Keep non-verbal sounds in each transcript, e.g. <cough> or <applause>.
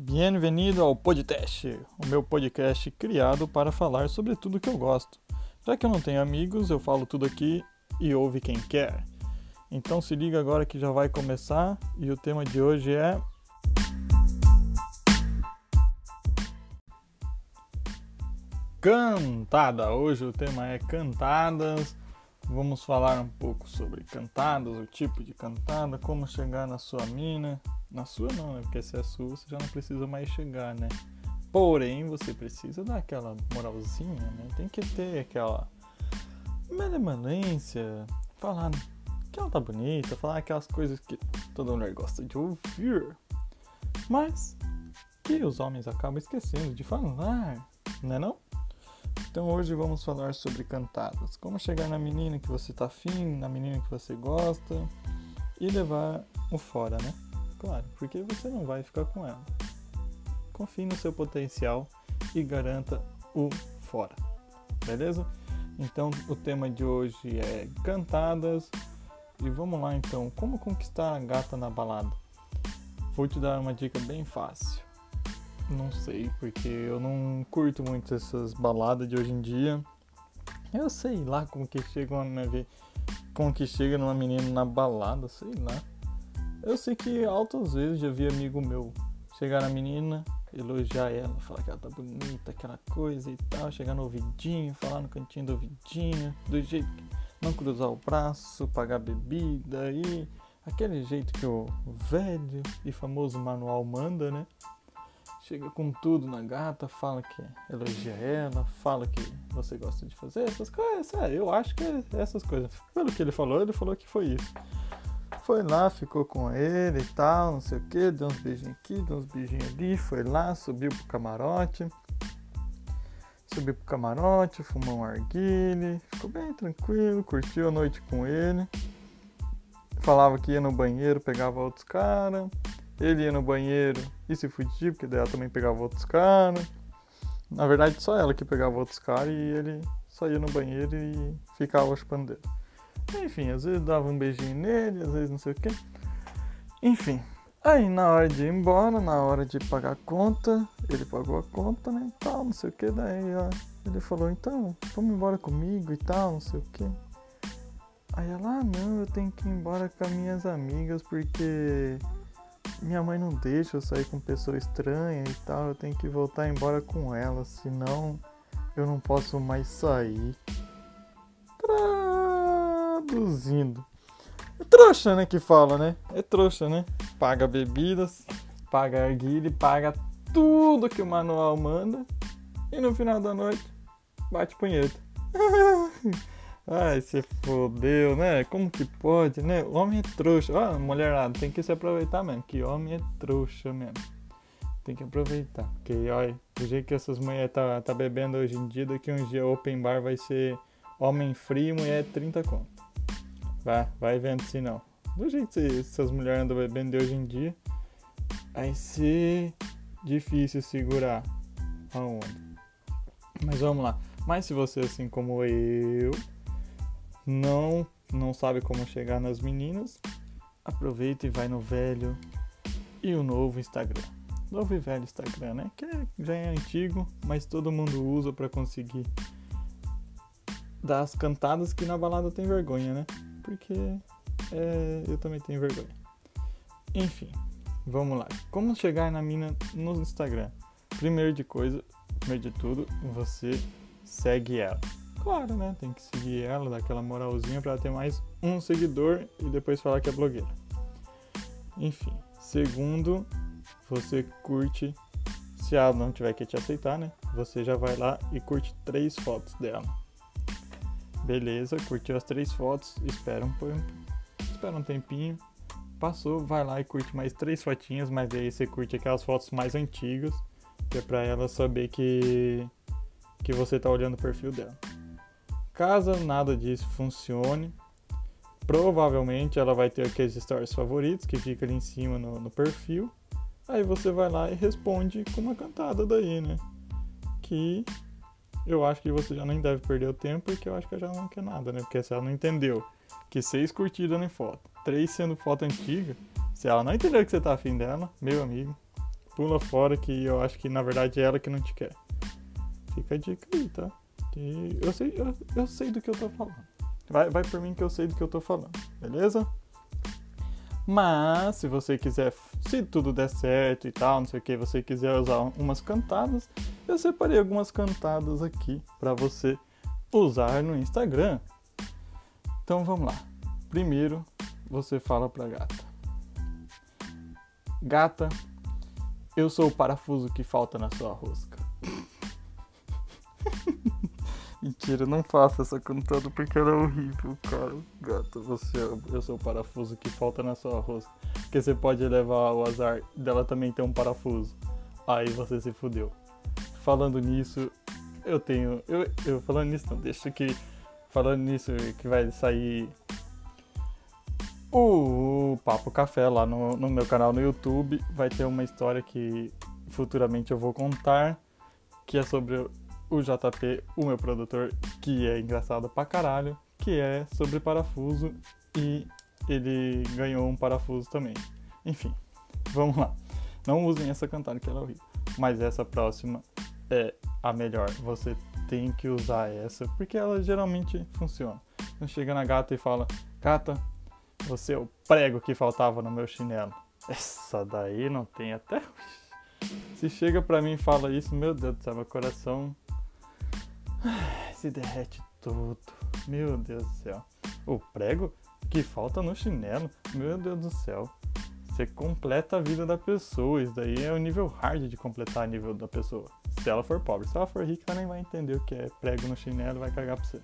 Bem-vindo ao podcast, o meu podcast criado para falar sobre tudo que eu gosto. Já que eu não tenho amigos, eu falo tudo aqui e ouve quem quer. Então se liga agora que já vai começar e o tema de hoje é Cantada. Hoje o tema é cantadas. Vamos falar um pouco sobre cantadas, o tipo de cantada, como chegar na sua mina. Na sua não, né? Porque se é sua, você já não precisa mais chegar, né? Porém, você precisa dar aquela moralzinha, né? Tem que ter aquela malemalência, falar que ela tá bonita, falar aquelas coisas que toda mulher gosta de ouvir. Mas que os homens acabam esquecendo de falar, né não? Então hoje vamos falar sobre cantadas. Como chegar na menina que você tá afim, na menina que você gosta e levar o fora, né? Claro, porque você não vai ficar com ela. Confie no seu potencial e garanta o fora. Beleza? Então o tema de hoje é cantadas. E vamos lá então, como conquistar a gata na balada? Vou te dar uma dica bem fácil. Não sei, porque eu não curto muito essas baladas de hoje em dia. Eu sei lá como que chega uma como que chega numa menina na balada, sei lá. Eu sei que altas vezes já vi amigo meu chegar na menina, elogiar ela, falar que ela tá bonita, aquela coisa e tal, chegar no ouvidinho, falar no cantinho do ouvidinho, do jeito que não cruzar o braço, pagar bebida e aquele jeito que o velho e famoso manual manda, né? Chega com tudo na gata, fala que elogia ela, fala que você gosta de fazer essas coisas. É, eu acho que é essas coisas. Pelo que ele falou, ele falou que foi isso. Foi lá, ficou com ele e tal, não sei o que, deu uns beijinhos aqui, deu uns beijinhos ali, foi lá, subiu pro camarote. Subiu pro camarote, fumou um arguile, ficou bem tranquilo, curtiu a noite com ele. Falava que ia no banheiro, pegava outros caras ele ia no banheiro e se fudia, porque daí ela também pegava outros caras. Na verdade, só ela que pegava outros caras e ele só ia no banheiro e ficava chupando dele. Enfim, às vezes dava um beijinho nele, às vezes não sei o que. Enfim, aí na hora de ir embora, na hora de pagar a conta, ele pagou a conta, né, e tal, não sei o que. Daí ó, ele falou, então, vamos embora comigo e tal, não sei o que. Aí ela, ah, não, eu tenho que ir embora com as minhas amigas porque minha mãe não deixa eu sair com pessoa estranha e tal, eu tenho que voltar embora com ela, senão eu não posso mais sair. Traduzindo. É trouxa, né, que fala, né? É trouxa, né? Paga bebidas, paga arguile, paga tudo que o manual manda e no final da noite bate punheta. <laughs> Ai, se fodeu, né? Como que pode, né? Homem é trouxa. Ó, oh, mulherada, tem que se aproveitar mesmo. Que homem é trouxa mesmo. Tem que aproveitar. Porque, olha, do jeito que essas mulheres tá, tá bebendo hoje em dia, daqui um dia open bar vai ser homem frio e mulher 30 conto. Vai, vai vendo se não. Do jeito que essas mulheres andam bebendo hoje em dia, vai ser difícil segurar a onda. Mas vamos lá. Mas se você, assim como eu, não não sabe como chegar nas meninas, aproveita e vai no velho e o novo Instagram. Novo e velho Instagram, né? Que já é antigo, mas todo mundo usa para conseguir dar as cantadas que na balada tem vergonha, né? Porque é, eu também tenho vergonha. Enfim, vamos lá. Como chegar na mina no Instagram? Primeiro de coisa, primeiro de tudo, você segue ela claro, né? Tem que seguir ela, dar aquela moralzinha para ter mais um seguidor e depois falar que é blogueira. Enfim, segundo, você curte. Se ela não tiver que te aceitar, né? Você já vai lá e curte três fotos dela. Beleza, curtiu as três fotos, espera um, espera um tempinho. Passou, vai lá e curte mais três fotinhas, mas aí você curte aquelas fotos mais antigas, que é pra ela saber que, que você tá olhando o perfil dela. Caso nada disso funcione, provavelmente ela vai ter aqueles stories favoritos que fica ali em cima no, no perfil. Aí você vai lá e responde com uma cantada daí, né? Que eu acho que você já nem deve perder o tempo, porque eu acho que ela já não quer nada, né? Porque se ela não entendeu que seis curtidas em foto, três sendo foto antiga, se ela não entendeu que você tá afim dela, meu amigo, pula fora que eu acho que na verdade é ela que não te quer. Fica a dica aí, tá? Que eu sei, eu, eu sei do que eu tô falando. Vai, vai por mim que eu sei do que eu tô falando, beleza? Mas se você quiser, se tudo der certo e tal, não sei o que, você quiser usar umas cantadas, eu separei algumas cantadas aqui para você usar no Instagram. Então vamos lá. Primeiro, você fala pra gata. Gata, eu sou o parafuso que falta na sua rosca. Mentira, não faça essa cantada porque ela é horrível, cara. Gata, você, eu sou o parafuso que falta na sua rosca. Porque você pode levar o azar dela também ter um parafuso. Aí você se fudeu. Falando nisso, eu tenho. Eu, eu falando nisso, não, deixa que. Falando nisso, que vai sair o Papo Café lá no, no meu canal no YouTube. Vai ter uma história que futuramente eu vou contar. Que é sobre o JP, o meu produtor, que é engraçado pra caralho, que é sobre parafuso e ele ganhou um parafuso também. Enfim, vamos lá. Não usem essa cantada que ela é horrível, mas essa próxima é a melhor. Você tem que usar essa porque ela geralmente funciona. Não chega na gata e fala: Gata, você é o prego que faltava no meu chinelo. Essa daí não tem até. Se chega pra mim e fala isso, meu Deus do céu, meu coração se derrete tudo. Meu Deus do céu. O prego que falta no chinelo. Meu Deus do céu. Você completa a vida da pessoa. Isso daí é o nível hard de completar o nível da pessoa. Se ela for pobre. Se ela for rica, ela nem vai entender o que é prego no chinelo vai cagar pra você.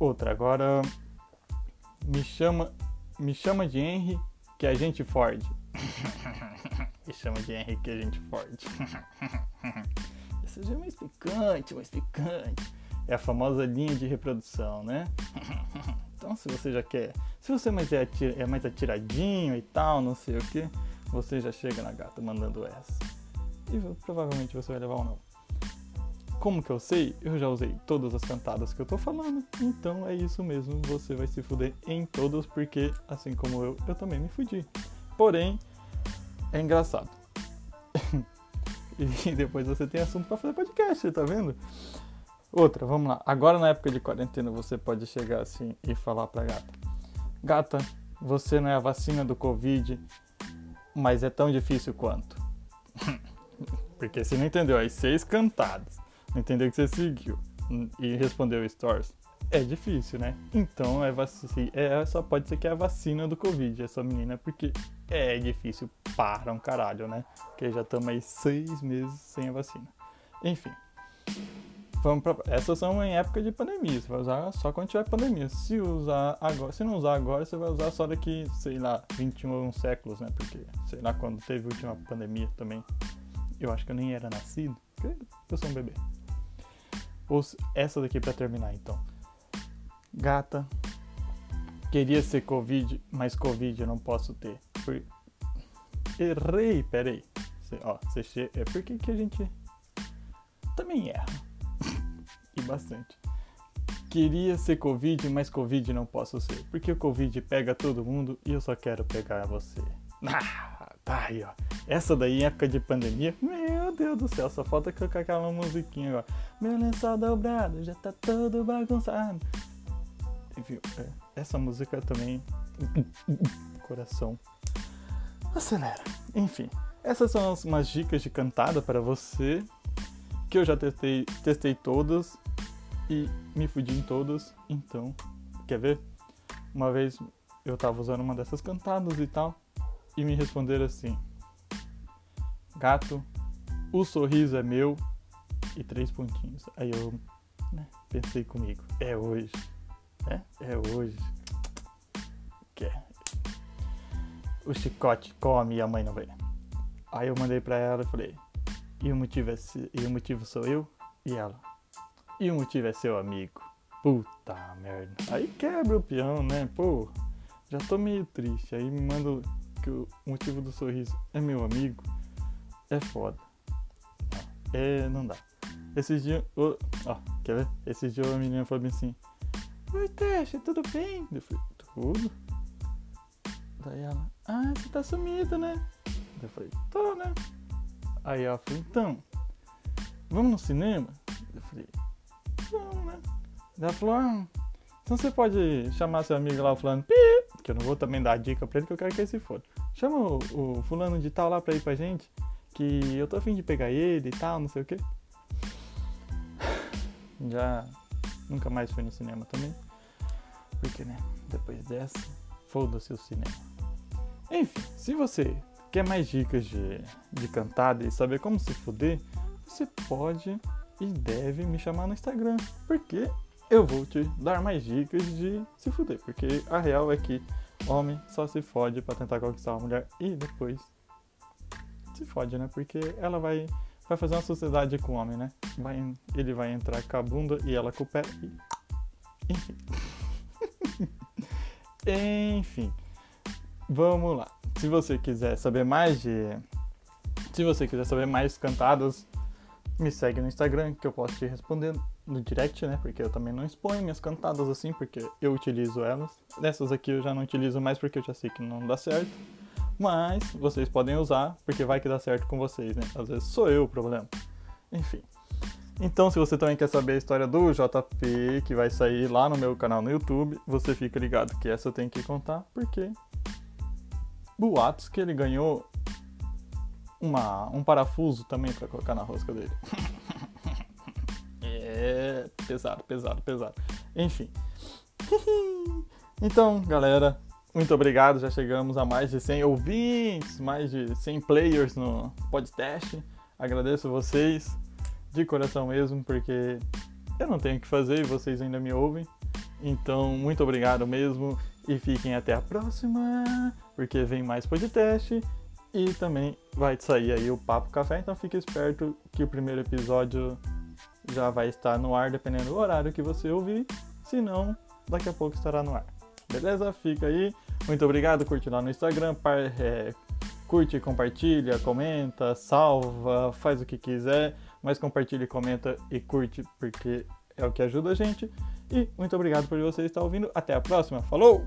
Outra, agora. Me chama. Me chama de Henry, que é gente Ford. <laughs> me chama de Henry, que é gente Ford. <laughs> seja mais picante, mais picante. É a famosa linha de reprodução, né? <laughs> Então, se você já quer, se você mais é, é mais atiradinho e tal, não sei o que, você já chega na gata mandando essa. E provavelmente você vai levar um não. Como que eu sei? Eu já usei todas as cantadas que eu tô falando. Então é isso mesmo, você vai se fuder em todas, porque assim como eu, eu também me fudi. Porém, é engraçado. <laughs> E <laughs> depois você tem assunto para fazer podcast, tá vendo? Outra, vamos lá. Agora na época de quarentena você pode chegar assim e falar pra gata: Gata, você não é a vacina do Covid, mas é tão difícil quanto. <laughs> Porque você não entendeu as seis cantadas, não entendeu que você seguiu e respondeu stories. É difícil, né? Então é, vacina, é só pode ser que é a vacina do Covid, essa menina, porque é difícil para um caralho, né? Porque já estamos aí seis meses sem a vacina. Enfim. Vamos pra... Essas são em época de pandemia. Você vai usar só quando tiver pandemia. Se usar agora, se não usar agora, você vai usar só daqui, sei lá, 21 séculos, né? Porque, sei lá, quando teve a última pandemia também. Eu acho que eu nem era nascido. Eu sou um bebê. Ou essa daqui para terminar, então. Gata, queria ser Covid, mas Covid eu não posso ter. Por... Errei, peraí. Cê, ó, cê. É por que a gente também erra. <laughs> e bastante. Queria ser Covid, mas Covid não posso ser. Porque o Covid pega todo mundo e eu só quero pegar você. <laughs> Ah, tá aí, ó. Essa daí em época de pandemia, meu Deus do céu, só falta colocar aquela musiquinha agora. Meu lençol dobrado já tá todo bagunçado É, essa música também. Coração. Acelera. Enfim, essas são umas dicas de cantada para você. Que eu já testei, testei todas e me fudi em todas. Então, quer ver? Uma vez eu tava usando uma dessas cantadas e tal. E me responderam assim: Gato, o sorriso é meu. E três pontinhos. Aí eu né, pensei comigo: é hoje. É, é hoje. Que é. O chicote come e a mãe não vem. Aí eu mandei pra ela e falei, e o motivo é e o motivo sou eu e ela. E o motivo é seu amigo. Puta merda. Aí quebra o peão, né? Pô, já tô meio triste. Aí me manda que o motivo do sorriso é meu amigo. É foda. É, não dá. Esses dias. Ó, quer ver? Esses dias a menina falou assim: Oi, Teste, tudo bem? Eu falei, tudo. Daí ela, ah, você tá sumida, né? Eu falei, tô, né? Aí ela falou, então, vamos no cinema? Eu falei, vamos, né? Ela falou, ah, então você pode chamar seu amigo lá falando, pi, que eu não vou também dar dica pra ele, que eu quero que ele se foda. Chama o, o fulano de tal lá pra ir pra gente, que eu tô afim de pegar ele e tal, não sei o que. Já nunca mais fui no cinema também. Porque, né, depois dessa, foda-se o cinema. Enfim, se você quer mais dicas de, de cantada e saber como se fuder, você pode e deve me chamar no Instagram. Porque eu vou te dar mais dicas de se fuder. Porque a real é que homem só se fode para tentar conquistar uma mulher e depois se fode, né? Porque ela vai, vai fazer uma sociedade com o homem, né? Vai, ele vai entrar com a bunda e ela com o pé. E... Enfim. <laughs> Enfim. Vamos lá. Se você quiser saber mais de. Se você quiser saber mais cantadas, me segue no Instagram que eu posso te responder no direct, né? Porque eu também não exponho minhas cantadas assim, porque eu utilizo elas. Dessas aqui eu já não utilizo mais porque eu já sei que não dá certo. Mas vocês podem usar, porque vai que dá certo com vocês, né? Às vezes sou eu o problema. Enfim. Então, se você também quer saber a história do JP, que vai sair lá no meu canal no YouTube, você fica ligado que essa eu tenho que contar, porque boatos que ele ganhou uma, um parafuso também para colocar na rosca dele. <laughs> é pesado, pesado, pesado. Enfim. <laughs> então, galera, muito obrigado. Já chegamos a mais de 100 ouvintes, mais de 100 players no podcast. Agradeço vocês de coração mesmo, porque eu não tenho o que fazer e vocês ainda me ouvem. Então, muito obrigado mesmo e fiquem até a próxima, porque vem mais podcast e também vai sair aí o Papo Café, então fique esperto que o primeiro episódio já vai estar no ar dependendo do horário que você ouvir, se não, daqui a pouco estará no ar. Beleza? Fica aí. Muito obrigado, curte lá no Instagram, par, é, curte, compartilha, comenta, salva, faz o que quiser, mas compartilha, comenta e curte porque é o que ajuda a gente. E muito obrigado por você estar ouvindo. Até a próxima. Falou!